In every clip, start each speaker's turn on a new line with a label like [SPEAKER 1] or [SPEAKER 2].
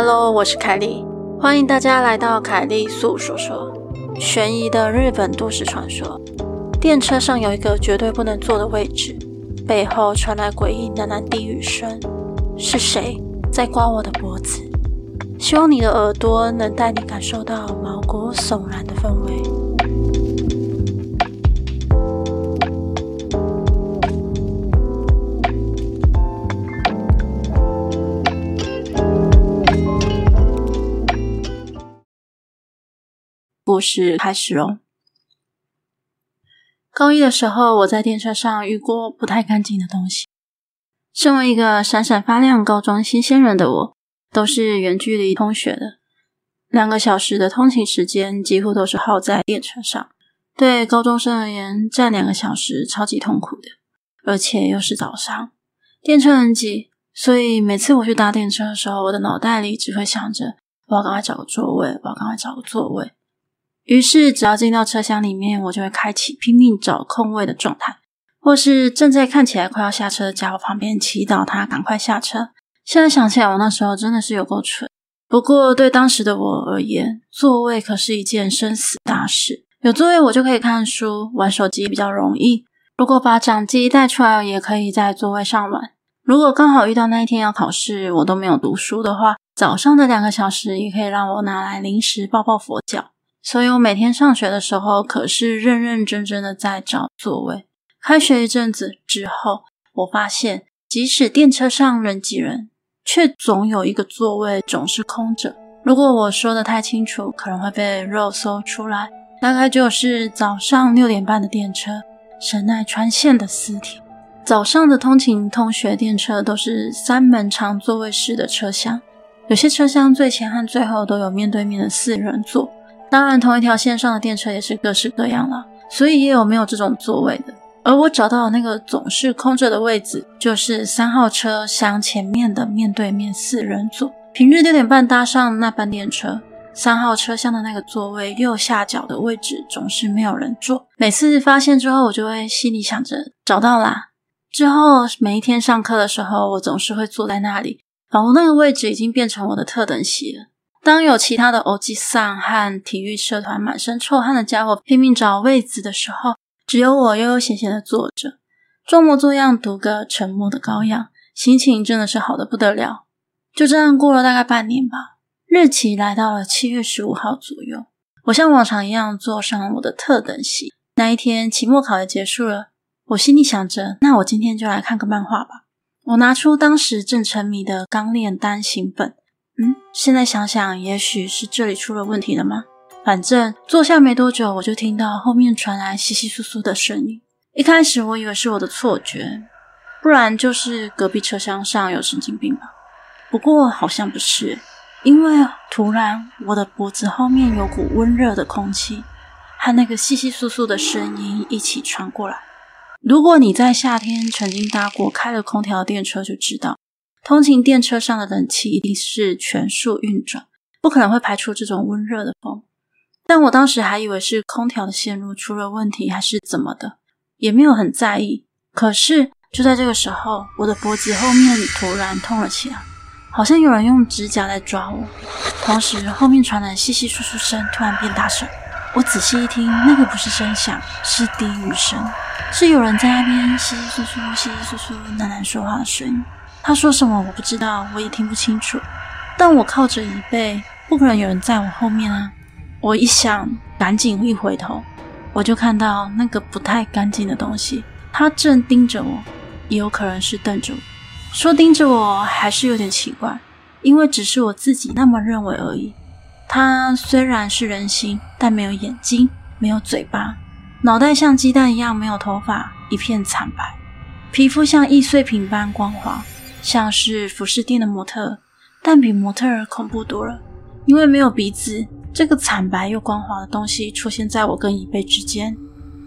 [SPEAKER 1] Hello，我是凯莉，欢迎大家来到凯莉诉说说悬疑的日本都市传说。电车上有一个绝对不能坐的位置，背后传来诡异喃喃低语声，是谁在刮我的脖子？希望你的耳朵能带你感受到毛骨悚然的氛围。故事开始喽。高一的时候，我在电车上遇过不太干净的东西。身为一个闪闪发亮高中新鲜人的我，都是远距离通学的，两个小时的通勤时间几乎都是耗在电车上。对高中生而言，站两个小时超级痛苦的，而且又是早上，电车很挤，所以每次我去搭电车的时候，我的脑袋里只会想着我要赶快找个座位，我要赶快找个座位。于是，只要进到车厢里面，我就会开启拼命找空位的状态，或是正在看起来快要下车的家伙旁边祈祷他赶快下车。现在想起来，我那时候真的是有够蠢。不过，对当时的我而言，座位可是一件生死大事。有座位，我就可以看书、玩手机比较容易。如果把掌机带出来，也可以在座位上玩。如果刚好遇到那一天要考试，我都没有读书的话，早上的两个小时也可以让我拿来临时抱抱佛脚。所以我每天上学的时候，可是认认真真的在找座位。开学一阵子之后，我发现，即使电车上人挤人，却总有一个座位总是空着。如果我说的太清楚，可能会被肉搜出来。大概就是早上六点半的电车，神奈川县的私铁。早上的通勤通学电车都是三门长座位式的车厢，有些车厢最前和最后都有面对面的四人座。当然，同一条线上的电车也是各式各样了，所以也有没有这种座位的。而我找到那个总是空着的位置，就是三号车厢前面的面对面四人座。平日六点半搭上那班电车，三号车厢的那个座位右下角的位置总是没有人坐。每次发现之后，我就会心里想着找到啦。之后每一天上课的时候，我总是会坐在那里，仿佛那个位置已经变成我的特等席了。当有其他的欧吉桑和体育社团满身臭汗的家伙拼命找位子的时候，只有我悠悠闲闲的坐着，装模作样读个沉默的羔羊，心情真的是好的不得了。就这样过了大概半年吧，日期来到了七月十五号左右，我像往常一样坐上了我的特等席。那一天期末考也结束了，我心里想着，那我今天就来看个漫画吧。我拿出当时正沉迷的《钢炼单行本》。嗯，现在想想，也许是这里出了问题了吗？反正坐下没多久，我就听到后面传来窸窸窣窣的声音。一开始我以为是我的错觉，不然就是隔壁车厢上有神经病吧。不过好像不是，因为突然我的脖子后面有股温热的空气，和那个窸窸窣窣的声音一起传过来。如果你在夏天曾经搭过开了空调的电车，就知道。通勤电车上的冷气一定是全速运转，不可能会排出这种温热的风。但我当时还以为是空调的线路出了问题，还是怎么的，也没有很在意。可是就在这个时候，我的脖子后面突然痛了起来，好像有人用指甲在抓我。同时，后面传来窸窸窣窣声突然变大声。我仔细一听，那个不是声响，是低语声，是有人在那边窸窸窣窣、窸窸窣窣喃喃说话的声音。他说什么我不知道，我也听不清楚。但我靠着椅背，不可能有人在我后面啊！我一想，赶紧一回头，我就看到那个不太干净的东西，他正盯着我，也有可能是瞪着我。说盯着我还是有点奇怪，因为只是我自己那么认为而已。他虽然是人形，但没有眼睛，没有嘴巴，脑袋像鸡蛋一样没有头发，一片惨白，皮肤像易碎品般光滑。像是服饰店的模特，但比模特儿恐怖多了，因为没有鼻子。这个惨白又光滑的东西出现在我跟椅背之间。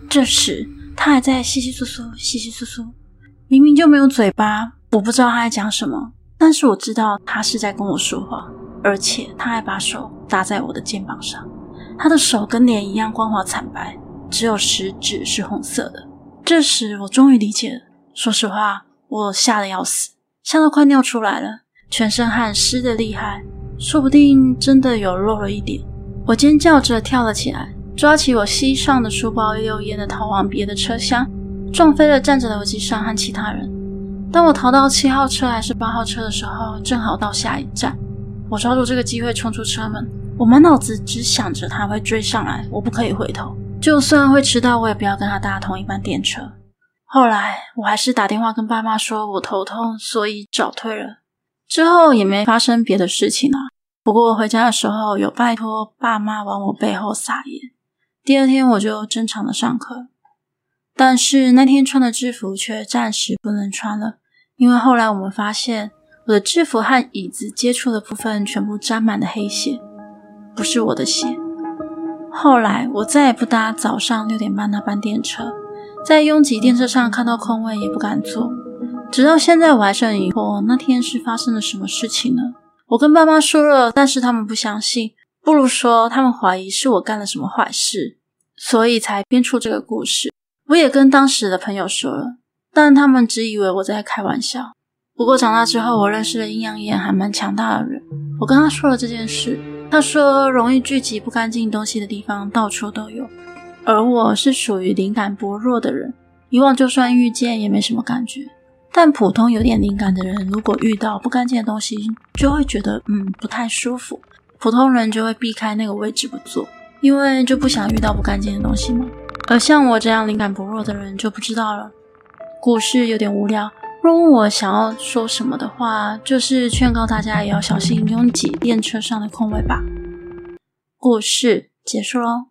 [SPEAKER 1] 这时，他还在窸窸窣窣、窸窸窣窣，明明就没有嘴巴，我不知道他在讲什么，但是我知道他是在跟我说话，而且他还把手搭在我的肩膀上。他的手跟脸一样光滑惨白，只有食指是红色的。这时，我终于理解了。说实话，我吓得要死。吓到快尿出来了，全身汗湿得厉害，说不定真的有漏了一点。我尖叫着跳了起来，抓起我膝上的书包，一溜烟的逃往别的车厢，撞飞了站着的楼梯上和其他人。当我逃到七号车还是八号车的时候，正好到下一站。我抓住这个机会冲出车门，我满脑子只想着他会追上来，我不可以回头，就算会迟到，我也不要跟他搭同一班电车。后来我还是打电话跟爸妈说我头痛，所以早退了。之后也没发生别的事情了。不过回家的时候有拜托爸妈往我背后撒盐。第二天我就正常的上课，但是那天穿的制服却暂时不能穿了，因为后来我们发现。我的制服和椅子接触的部分全部沾满了黑血，不是我的血。后来我再也不搭早上六点半那班电车，在拥挤电车上看到空位也不敢坐。直到现在我还是很疑惑，那天是发生了什么事情呢？我跟爸妈说了，但是他们不相信，不如说他们怀疑是我干了什么坏事，所以才编出这个故事。我也跟当时的朋友说了，但他们只以为我在开玩笑。不过长大之后，我认识了阴阳眼还蛮强大的人。我跟他说了这件事，他说容易聚集不干净东西的地方到处都有，而我是属于灵感薄弱的人，以往就算遇见也没什么感觉。但普通有点灵感的人，如果遇到不干净的东西，就会觉得嗯不太舒服。普通人就会避开那个位置不坐，因为就不想遇到不干净的东西嘛。而像我这样灵感薄弱的人就不知道了。故事有点无聊。若问我想要说什么的话，就是劝告大家也要小心拥挤电车上的空位吧。故事结束喽。